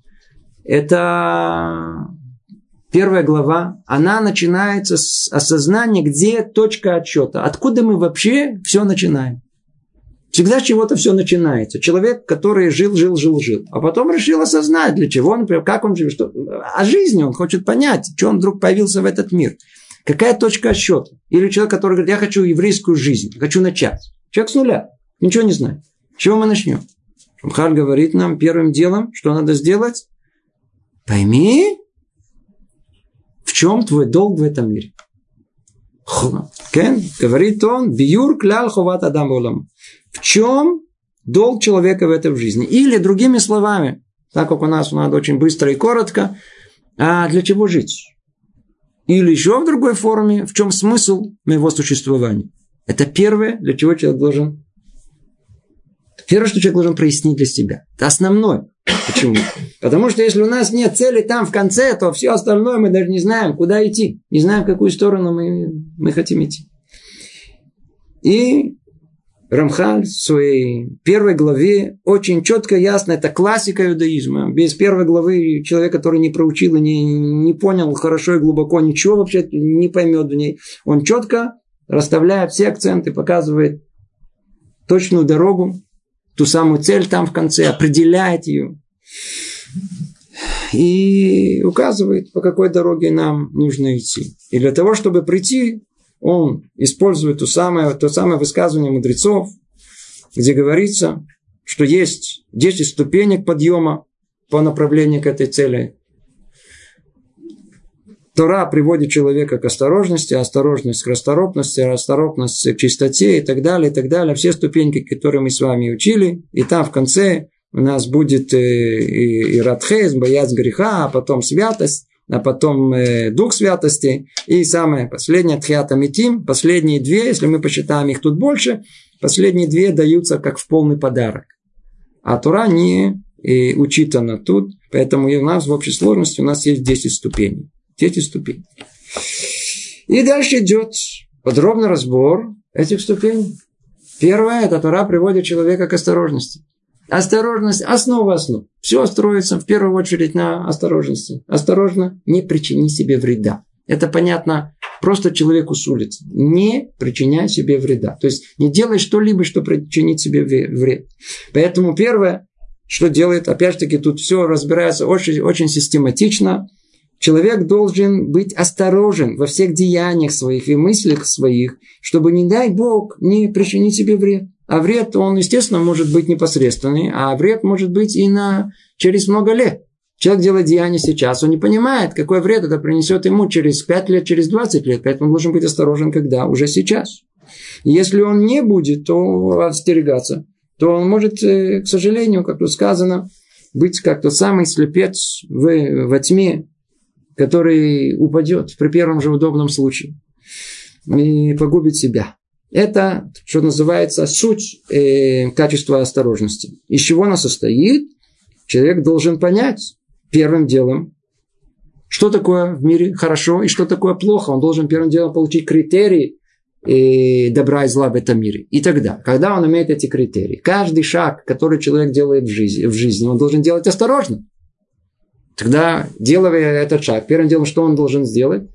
Speaker 1: это первая глава, она начинается с осознания, где точка отсчета, откуда мы вообще все начинаем. Всегда с чего-то все начинается. Человек, который жил, жил, жил, жил. А потом решил осознать, для чего, например, как он живет. Что... О жизни он хочет понять, что он вдруг появился в этот мир. Какая точка отсчета? Или человек, который говорит, я хочу еврейскую жизнь, хочу начать. Человек с нуля, ничего не знает. С чего мы начнем? Шамхар говорит нам первым делом, что надо сделать. Пойми, чем твой долг в этом мире. Кен, говорит он, биюр клял ховат адам улам. В чем долг человека в этой жизни? Или другими словами, так как у нас надо очень быстро и коротко, а для чего жить? Или еще в другой форме, в чем смысл моего существования? Это первое, для чего человек должен... Первое, что человек должен прояснить для себя. Это основное. Почему? Потому что если у нас нет цели там в конце, то все остальное мы даже не знаем, куда идти. Не знаем, в какую сторону мы, мы хотим идти. И Рамхаль в своей первой главе очень четко, ясно, это классика иудаизма. Без первой главы человек, который не проучил и не, не понял хорошо и глубоко ничего вообще не поймет в ней. Он четко расставляет все акценты, показывает точную дорогу, ту самую цель там в конце, определяет ее. И указывает, по какой дороге нам нужно идти. И для того, чтобы прийти он использует то самое, то самое высказывание мудрецов, где говорится, что есть 10 ступенек подъема по направлению к этой цели. Тора приводит человека к осторожности, осторожность к расторопности, расторопность к чистоте и так далее, и так далее. Все ступеньки, которые мы с вами учили. И там в конце у нас будет и, и, и радхез, боязнь греха, а потом святость а потом э, Дух Святости, и самое последнее, Тхиата Митим, последние две, если мы посчитаем их тут больше, последние две даются как в полный подарок. А Тура не э, учитана тут, поэтому у нас в общей сложности у нас есть 10 ступеней. 10 ступеней. И дальше идет подробный разбор этих ступеней. Первое, это Тура приводит человека к осторожности. Осторожность – основа основ. Все строится в первую очередь на осторожности. Осторожно, не причини себе вреда. Это понятно просто человеку с улицы. Не причиняй себе вреда. То есть не делай что-либо, что причинит себе вред. Поэтому первое, что делает, опять же таки, тут все разбирается очень, очень систематично. Человек должен быть осторожен во всех деяниях своих и мыслях своих, чтобы, не дай Бог, не причинить себе вред. А вред, он, естественно, может быть непосредственный, а вред может быть и на, через много лет. Человек делает деяние сейчас, он не понимает, какой вред это принесет ему через 5 лет, через 20 лет. Поэтому он должен быть осторожен, когда уже сейчас. Если он не будет, то остерегаться, то он может, э, к сожалению, как тут сказано, быть как тот самый слепец в, во тьме, который упадет при первом же удобном случае и погубит себя. Это, что называется, суть э, качества осторожности. Из чего она состоит? Человек должен понять первым делом, что такое в мире хорошо и что такое плохо. Он должен первым делом получить критерии э, добра и зла в этом мире. И тогда, когда он имеет эти критерии, каждый шаг, который человек делает в жизни, в жизни он должен делать осторожно. Тогда, делая этот шаг, первым делом, что он должен сделать?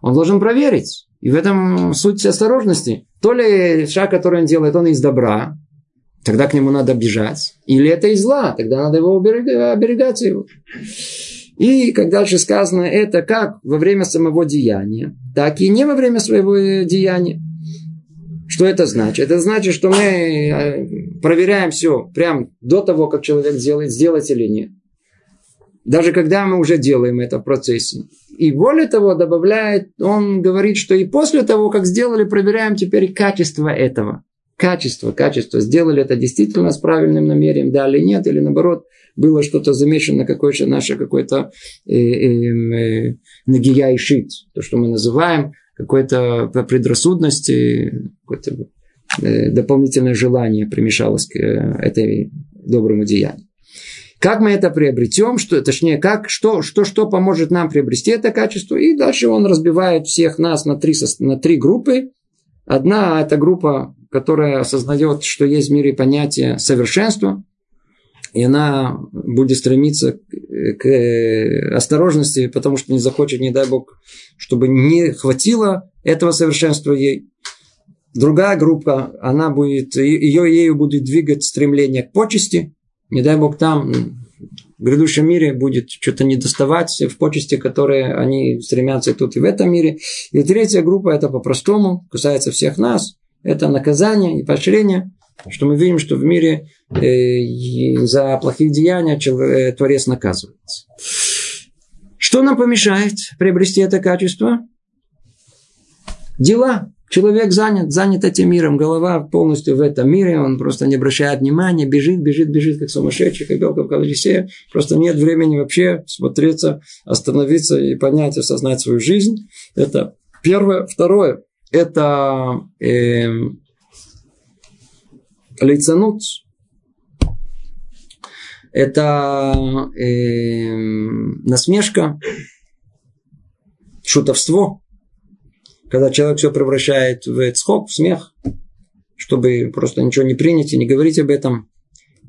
Speaker 1: Он должен проверить. И в этом суть осторожности. То ли шаг, который он делает, он из добра, тогда к нему надо бежать. Или это из зла, тогда надо его оберегаться его. И, как дальше сказано, это как во время самого деяния, так и не во время своего деяния. Что это значит? Это значит, что мы э, проверяем все прямо до того, как человек делает, сделать или нет. Даже когда мы уже делаем это в процессе. И более того, добавляет, он говорит, что и после того, как сделали, проверяем теперь качество этого. Качество, качество. Сделали это действительно с правильным намерением, да или нет, или наоборот, было что-то замешано, какое-то наше какое-то э, э, э, нагия и шит, то, что мы называем, какой-то предрассудности, какое-то э, дополнительное желание примешалось к э, этой доброму деянию. Как мы это приобретем, что, точнее, как, что, что, что поможет нам приобрести это качество. И дальше он разбивает всех нас на три, на три группы. Одна – это группа, которая осознает, что есть в мире понятие совершенства, и она будет стремиться к осторожности, потому что не захочет, не дай Бог, чтобы не хватило этого совершенства ей. Другая группа, она будет, ее, ею будет двигать стремление к почести, не дай Бог там в грядущем мире будет что-то недоставать в почести, которые они стремятся тут, и в этом мире. И третья группа, это по-простому, касается всех нас, это наказание и поощрение, что мы видим, что в мире э, за плохие деяния человек, э, Творец наказывается. Что нам помешает приобрести это качество? Дела. Человек занят, занят этим миром, голова полностью в этом мире, он просто не обращает внимания, бежит, бежит, бежит, как сумасшедший, как белка в колесе. Просто нет времени вообще смотреться, остановиться и понять, осознать свою жизнь. Это первое. Второе, это э, лицанут. Это э, насмешка, шутовство – когда человек все превращает в цхок, в смех, чтобы просто ничего не принять и не говорить об этом.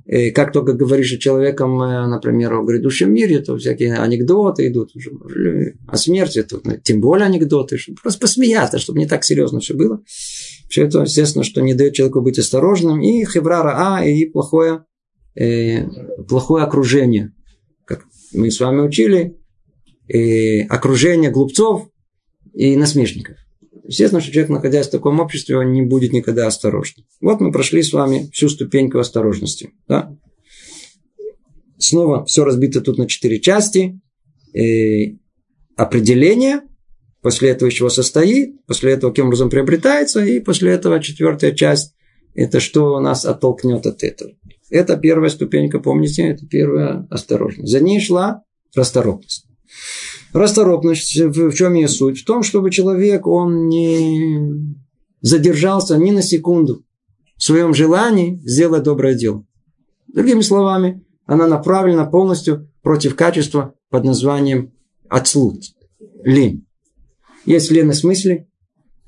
Speaker 1: И как только говоришь о человеком, э, например, о грядущем мире, то всякие анекдоты идут уже, о смерти, то, ну, тем более анекдоты, чтобы просто посмеяться, чтобы не так серьезно все было. Все это, естественно, что не дает человеку быть осторожным. И хеврара а, и плохое, э, плохое окружение. Как мы с вами учили, э, окружение глупцов и насмешников. Естественно, что человек, находясь в таком обществе, он не будет никогда осторожным. Вот мы прошли с вами всю ступеньку осторожности. Да? Снова все разбито тут на четыре части. И определение, после этого чего состоит, после этого кем образом приобретается, и после этого четвертая часть – это что нас оттолкнет от этого. Это первая ступенька, помните, это первая осторожность. За ней шла расторопность. Расторопность, в чем ее суть? В том, чтобы человек, он не задержался ни на секунду в своем желании сделать доброе дело. Другими словами, она направлена полностью против качества под названием отслуд, лень. Есть леность мысли,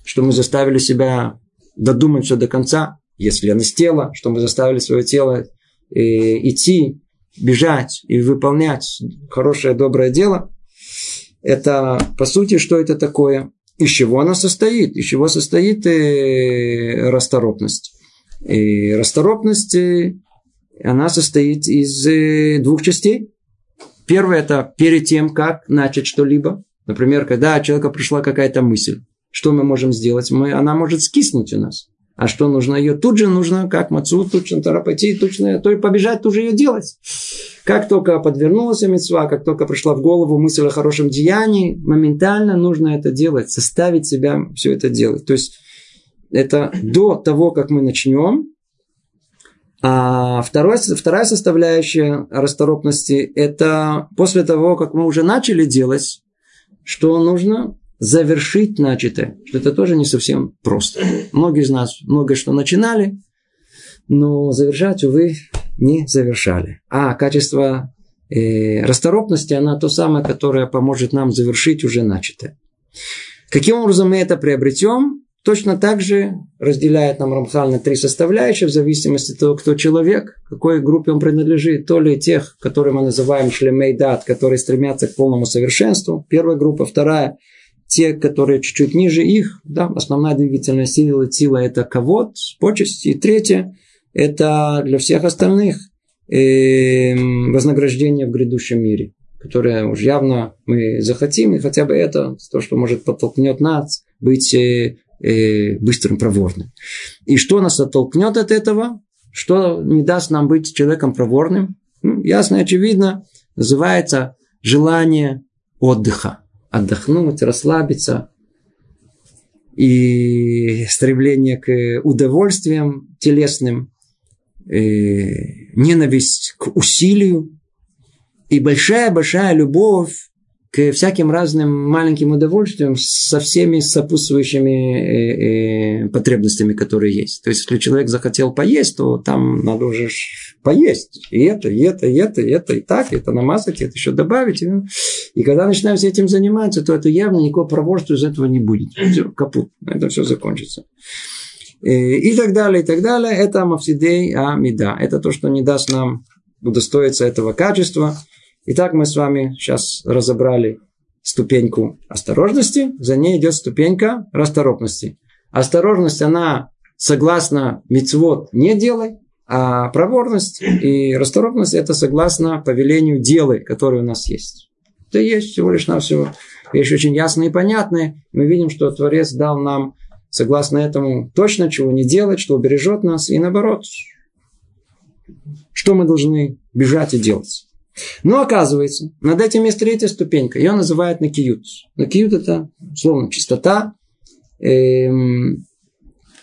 Speaker 1: что мы заставили себя додумать все до конца. Есть леность тела, что мы заставили свое тело э, идти, бежать и выполнять хорошее, доброе дело. Это, по сути, что это такое? Из чего она состоит? Из чего состоит э, расторопность? И расторопность, э, она состоит из э, двух частей. Первое – это перед тем, как начать что-либо. Например, когда у человека пришла какая-то мысль, что мы можем сделать? Мы, она может скиснуть у нас. А что нужно ее? Тут же нужно, как мацу, тут же пойти, точно, то и побежать, тут же ее делать. Как только подвернулась мецва, как только пришла в голову мысль о хорошем деянии, моментально нужно это делать, заставить себя все это делать. То есть это до того, как мы начнем. А второе, вторая составляющая расторопности – это после того, как мы уже начали делать, что нужно завершить начатое, что это тоже не совсем просто. Многие из нас многое что начинали, но завершать, увы, не завершали. А качество э, расторопности, она то самое, которое поможет нам завершить уже начатое. Каким образом мы это приобретем? Точно так же разделяет нам Рамхал на три составляющие в зависимости от того, кто человек, какой группе он принадлежит. То ли тех, которые мы называем шлемейдат, которые стремятся к полному совершенству. Первая группа. Вторая те, которые чуть-чуть ниже их, да, основная двигательная сила, сила это ковод, почесть. И третье, это для всех остальных э, вознаграждение в грядущем мире, которое уж явно мы захотим, и хотя бы это то, что может подтолкнет нас быть э, э, быстрым, проворным. И что нас оттолкнет от этого? Что не даст нам быть человеком проворным? Ну, ясно и очевидно, называется желание отдыха отдохнуть, расслабиться. И стремление к удовольствиям телесным, и ненависть к усилию и большая-большая любовь к всяким разным маленьким удовольствиям со всеми сопутствующими э, э, потребностями, которые есть. То есть, если человек захотел поесть, то там надо уже поесть. И это, и это, и это, и это, и так, и это намазать, и это еще добавить. И, когда начинаем с этим заниматься, то это явно никакого проворства из этого не будет. Все, капут. Это все закончится. И, э, и так далее, и так далее. Это мафсидей амида. Это то, что не даст нам удостоиться этого качества – Итак, мы с вами сейчас разобрали ступеньку осторожности, за ней идет ступенька расторопности. Осторожность, она согласно мицвод не делай, а проворность и расторопность это согласно повелению делай, которое у нас есть. Это есть всего лишь на все вещь очень ясная и понятная. Мы видим, что Творец дал нам согласно этому точно чего не делать, что убережет нас, и наоборот, что мы должны бежать и делать. Но оказывается, над этим есть третья ступенька. Ее называют накиют. Накиют это, словно, чистота. Эм,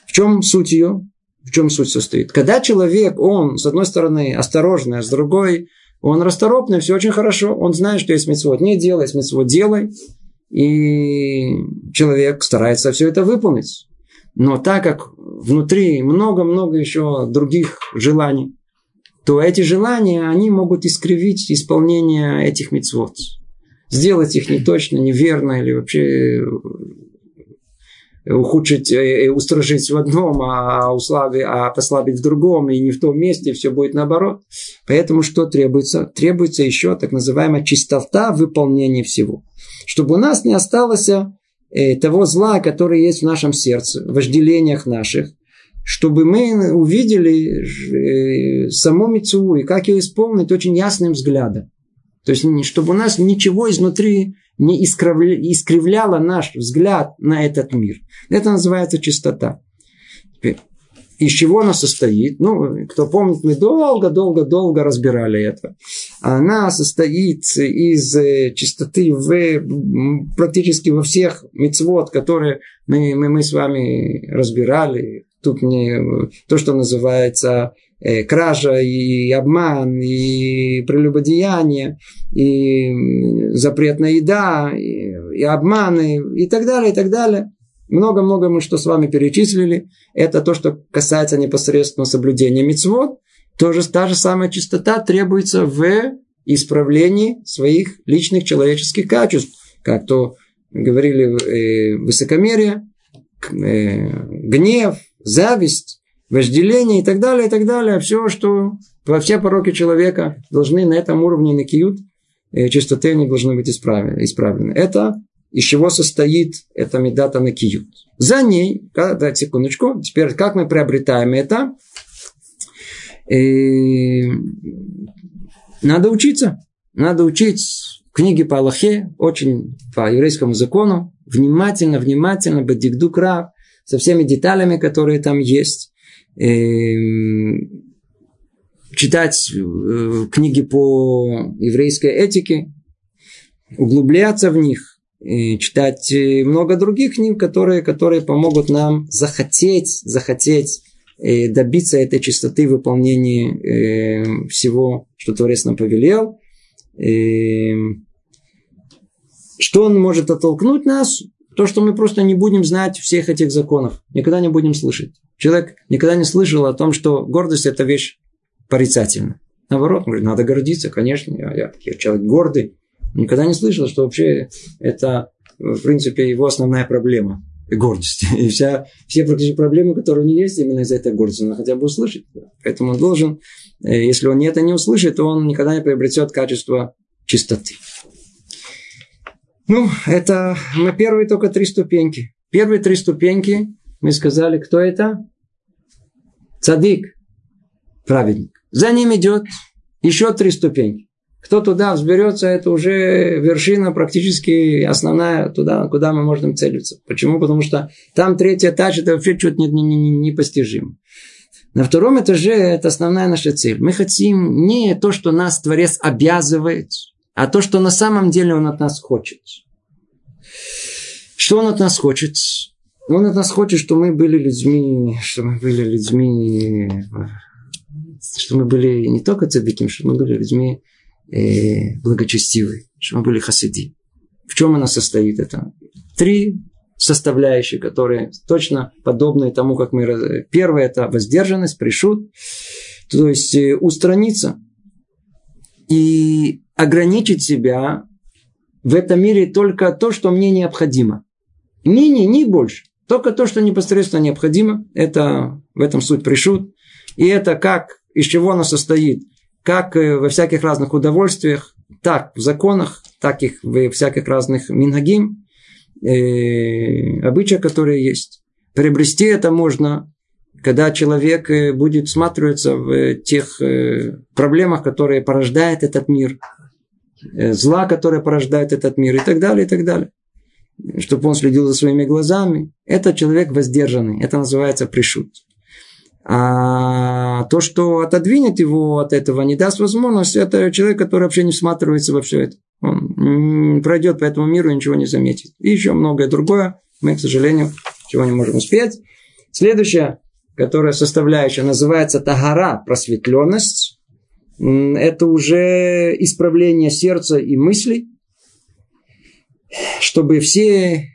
Speaker 1: в чем суть ее? В чем суть состоит? Когда человек, он, с одной стороны, осторожный, а с другой, он расторопный, все очень хорошо. Он знает, что есть митцвот. Не делай, митцвот делай. И человек старается все это выполнить. Но так как внутри много-много еще других желаний, то эти желания, они могут искривить исполнение этих мецвод. Сделать их не точно, неверно или вообще э, ухудшить, э, э, устражить в одном, а, услаби, а послабить в другом, и не в том месте, все будет наоборот. Поэтому что требуется? Требуется еще так называемая чистота выполнения всего. Чтобы у нас не осталось того зла, который есть в нашем сердце, в вожделениях наших, чтобы мы увидели э, саму Мицу и как ее исполнить очень ясным взглядом. То есть, чтобы у нас ничего изнутри не искривляло наш взгляд на этот мир. Это называется чистота. Из чего она состоит? Ну, кто помнит, мы долго-долго-долго разбирали это. Она состоит из э, чистоты в, практически во всех мецвод, которые мы, мы, мы с вами разбирали, Тут мне то, что называется э, кража и обман, и прелюбодеяние, и запретная еда, и, и обманы, и так далее, и так далее. Много-много мы что с вами перечислили. Это то, что касается непосредственно соблюдения мицвод. Тоже та же самая чистота требуется в исправлении своих личных человеческих качеств. Как то говорили э, высокомерие, э, гнев, зависть, вожделение и так далее, и так далее. Все, что во все пороки человека должны на этом уровне накиют, э, чистоты они должны быть исправлены. исправлены. Это из чего состоит эта медата накиют. За ней, да, секундочку, теперь как мы приобретаем это? И э, надо учиться. Надо учить книги по Аллахе, очень по еврейскому закону, внимательно, внимательно, бадикдук раб, со всеми деталями, которые там есть. Эм, читать э, книги по еврейской этике, углубляться в них, и читать э, много других книг, которые, которые помогут нам захотеть, захотеть э, добиться этой чистоты выполнения всего, что Творец нам повелел. Эм, что он может оттолкнуть нас? То, что мы просто не будем знать всех этих законов, никогда не будем слышать. Человек никогда не слышал о том, что гордость – это вещь порицательная. Наоборот, он говорит, надо гордиться, конечно, я, я, я человек гордый. Никогда не слышал, что вообще это, в принципе, его основная проблема – гордость. И вся, все практически проблемы, которые у него есть, именно из-за этой гордости, он хотя бы услышать. Поэтому он должен, э, если он это не услышит, то он никогда не приобретет качество чистоты. Ну, это мы первые только три ступеньки. Первые три ступеньки мы сказали, кто это? Цадик, праведник. За ним идет еще три ступеньки. Кто туда взберется, это уже вершина практически основная, туда, куда мы можем целиться. Почему? Потому что там третий этаж, это вообще что-то непостижимо. Не, не На втором этаже это основная наша цель. Мы хотим не то, что нас Творец обязывает, а то, что на самом деле Он от нас хочет. Что Он от нас хочет? Он от нас хочет, что мы были людьми, что мы были людьми, что мы были не только цадыким, что мы были людьми э, благочестивы, что мы были хасиди. В чем она состоит? Это три составляющие, которые точно подобны тому, как мы... Первое – это воздержанность, пришут, то есть э, устраниться и ограничить себя в этом мире только то, что мне необходимо. Ни, ни, ни больше. Только то, что непосредственно необходимо. Это в этом суть пришут. И это как, из чего оно состоит. Как э, во всяких разных удовольствиях, так в законах, так и в всяких разных минагим, э, обычаи, которые есть. Приобрести это можно, когда человек э, будет всматриваться в тех э, проблемах, которые порождает этот мир, зла, которые порождает этот мир и так далее, и так далее. Чтобы он следил за своими глазами. Это человек воздержанный. Это называется пришут. А то, что отодвинет его от этого, не даст возможность, это человек, который вообще не всматривается во все это. Он пройдет по этому миру и ничего не заметит. И еще многое другое. Мы, к сожалению, чего не можем успеть. Следующая, которая составляющая, называется тагара, просветленность. Это уже исправление сердца и мыслей, чтобы все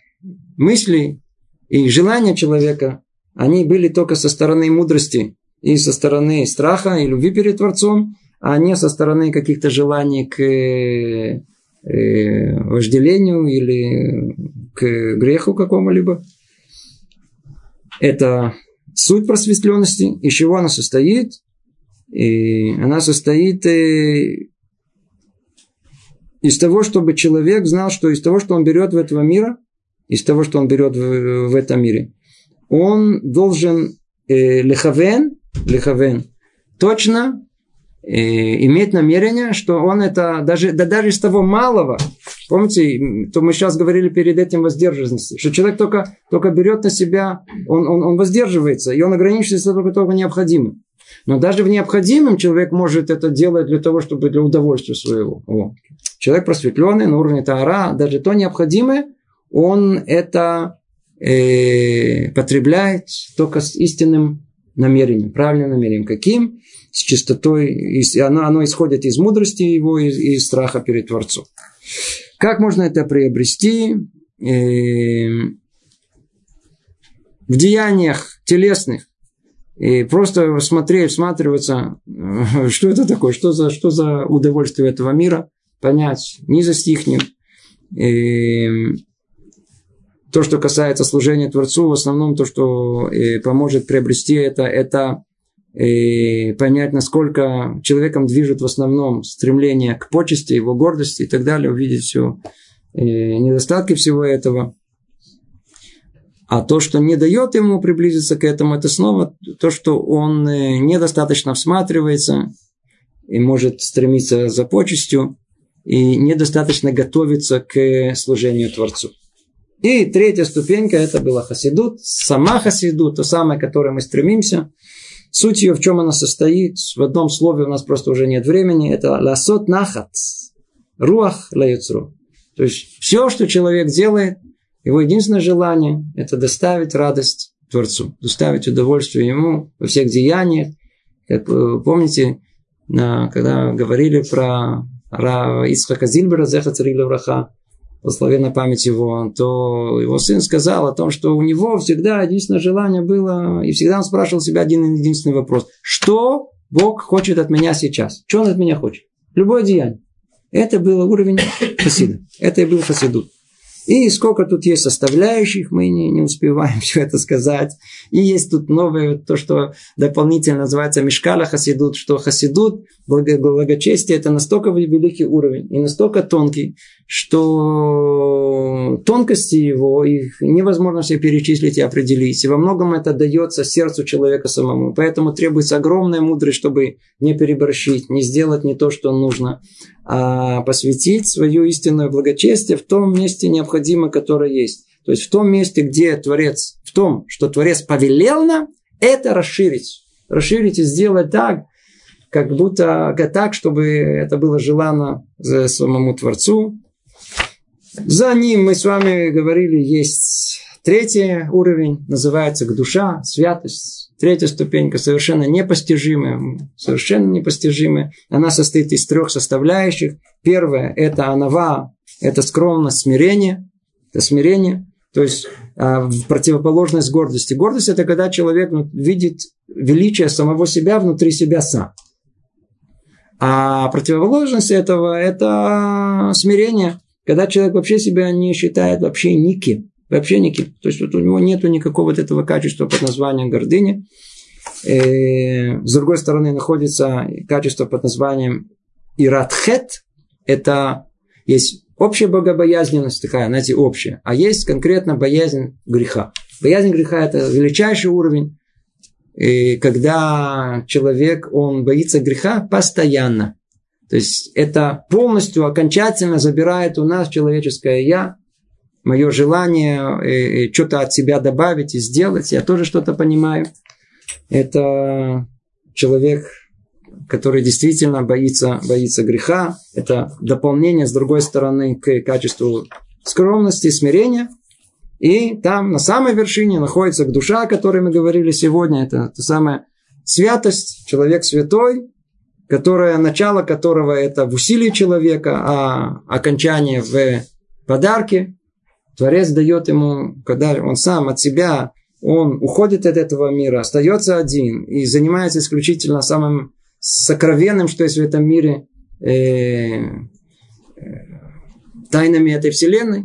Speaker 1: мысли и желания человека, они были только со стороны мудрости и со стороны страха и любви перед Творцом, а не со стороны каких-то желаний к э, вожделению или к греху какому-либо. Это суть просветленности. Из чего она состоит? И она состоит э, из того, чтобы человек знал, что из того, что он берет в этого мира, из того, что он берет в, в этом мире, он должен э, лехавен, лехавен, точно э, иметь намерение, что он это даже, да даже из того малого, помните, то мы сейчас говорили перед этим воздержанности, что человек только, только берет на себя, он, он, он воздерживается, и он ограничивается только, только необходимым. Но даже в необходимом человек может это делать для того, чтобы для удовольствия своего. О. Человек просветленный на уровне Таара, даже то необходимое, он это э, потребляет только с истинным намерением, правильным намерением. Каким? С чистотой. И оно, оно исходит из мудрости его и из страха перед Творцом. Как можно это приобрести? Э, в деяниях телесных. И просто смотреть, всматриваться, что это такое, что за, что за удовольствие этого мира, понять низость их. И то, что касается служения Творцу, в основном то, что э, поможет приобрести это, это э, понять, насколько человеком движет в основном стремление к почести, его гордости и так далее, увидеть все э, недостатки всего этого. А то, что не дает ему приблизиться к этому, это снова то, что он недостаточно всматривается и может стремиться за почестью, и недостаточно готовиться к служению Творцу. И третья ступенька это была хасидут. Сама хасидут, то самое, к которой мы стремимся. Суть ее в чем она состоит? В одном слове у нас просто уже нет времени. Это ласот нахат. Руах лаюцру. То есть все, что человек делает, его единственное желание – это доставить радость Творцу, доставить удовольствие ему во всех деяниях. Как помните, когда говорили про Ицхака Зильбера, Зеха Царила Враха, благословенна память его, то его сын сказал о том, что у него всегда единственное желание было, и всегда он спрашивал себя один единственный вопрос. Что Бог хочет от меня сейчас? Что он от меня хочет? Любое деяние. Это был уровень хасида. Это и был хасидут. И сколько тут есть составляющих, мы не, не успеваем все это сказать. И есть тут новое, то, что дополнительно называется Мешкала Хасидут, что Хасидут, благочестие, это настолько великий уровень и настолько тонкий, что тонкости его, их невозможно все перечислить и определить. И во многом это дается сердцу человека самому. Поэтому требуется огромная мудрость, чтобы не переборщить, не сделать не то, что нужно, а посвятить свое истинное благочестие в том месте необходимо, которое есть. То есть в том месте, где Творец, в том, что Творец повелел нам, это расширить. Расширить и сделать так, как будто так, чтобы это было желано самому Творцу, за ним мы с вами говорили, есть третий уровень, называется душа, святость. Третья ступенька совершенно непостижимая, совершенно непостижимая. Она состоит из трех составляющих. Первая – это анава, это скромность, смирение. Это смирение. То есть а, противоположность гордости. Гордость это когда человек ну, видит величие самого себя внутри себя сам. А противоположность этого это смирение, когда человек вообще себя не считает вообще никем. Вообще никем. То есть вот у него нет никакого вот этого качества под названием гордыни. И, э, с другой стороны находится качество под названием иратхет. Это есть общая богобоязненность такая, знаете, общая. А есть конкретно боязнь греха. Боязнь греха – это величайший уровень, и когда человек, он боится греха постоянно. То есть это полностью, окончательно забирает у нас человеческое «я», мое желание э, э, что-то от себя добавить и сделать. Я тоже что-то понимаю. Это человек, который действительно боится, боится греха. Это дополнение, с другой стороны, к качеству скромности, смирения. И там на самой вершине находится душа, о которой мы говорили сегодня. Это та самая святость, человек святой, которое, начало которого это в усилии человека, а окончание в подарке. Творец дает ему, когда он сам от себя, он уходит от этого мира, остается один и занимается исключительно самым сокровенным, что есть в этом мире, э, э, тайнами этой вселенной,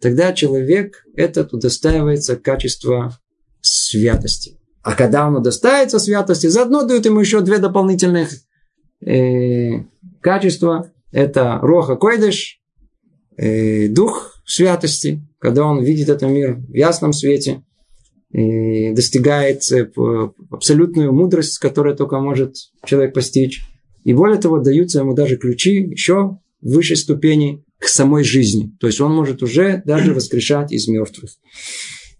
Speaker 1: тогда человек этот удостаивается качества святости. А когда он удостаивается святости, заодно дают ему еще две дополнительных э, качества. Это роха койдыш, э, дух святости, когда он видит этот мир в ясном свете, и достигает э, абсолютную мудрость, которую только может человек постичь. И более того, даются ему даже ключи еще высшей ступени к самой жизни. То есть он может уже даже воскрешать из мертвых.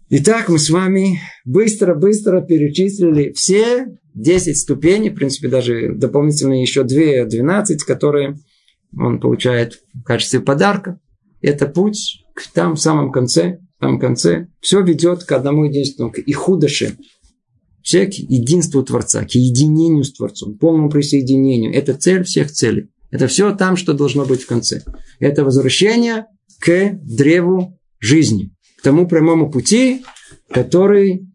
Speaker 1: Итак, мы с вами быстро-быстро перечислили все 10 ступеней, в принципе, даже дополнительно еще 2, 12, которые он получает в качестве подарка. Это путь к там в самом конце, самом конце. Все ведет к одному единственному, к ихудаше. Все к единству Творца, к единению с Творцом, полному присоединению. Это цель всех целей. Это все там, что должно быть в конце. Это возвращение к древу жизни, к тому прямому пути, который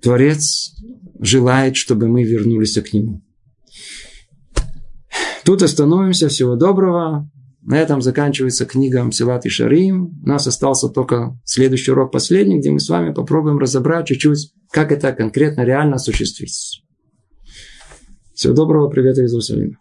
Speaker 1: Творец желает, чтобы мы вернулись к нему. Тут остановимся. Всего доброго. На этом заканчивается книга Мсилат и Шарим. У нас остался только следующий урок последний, где мы с вами попробуем разобрать чуть-чуть, как это конкретно реально осуществить. Всего доброго, привет из Иерусалима.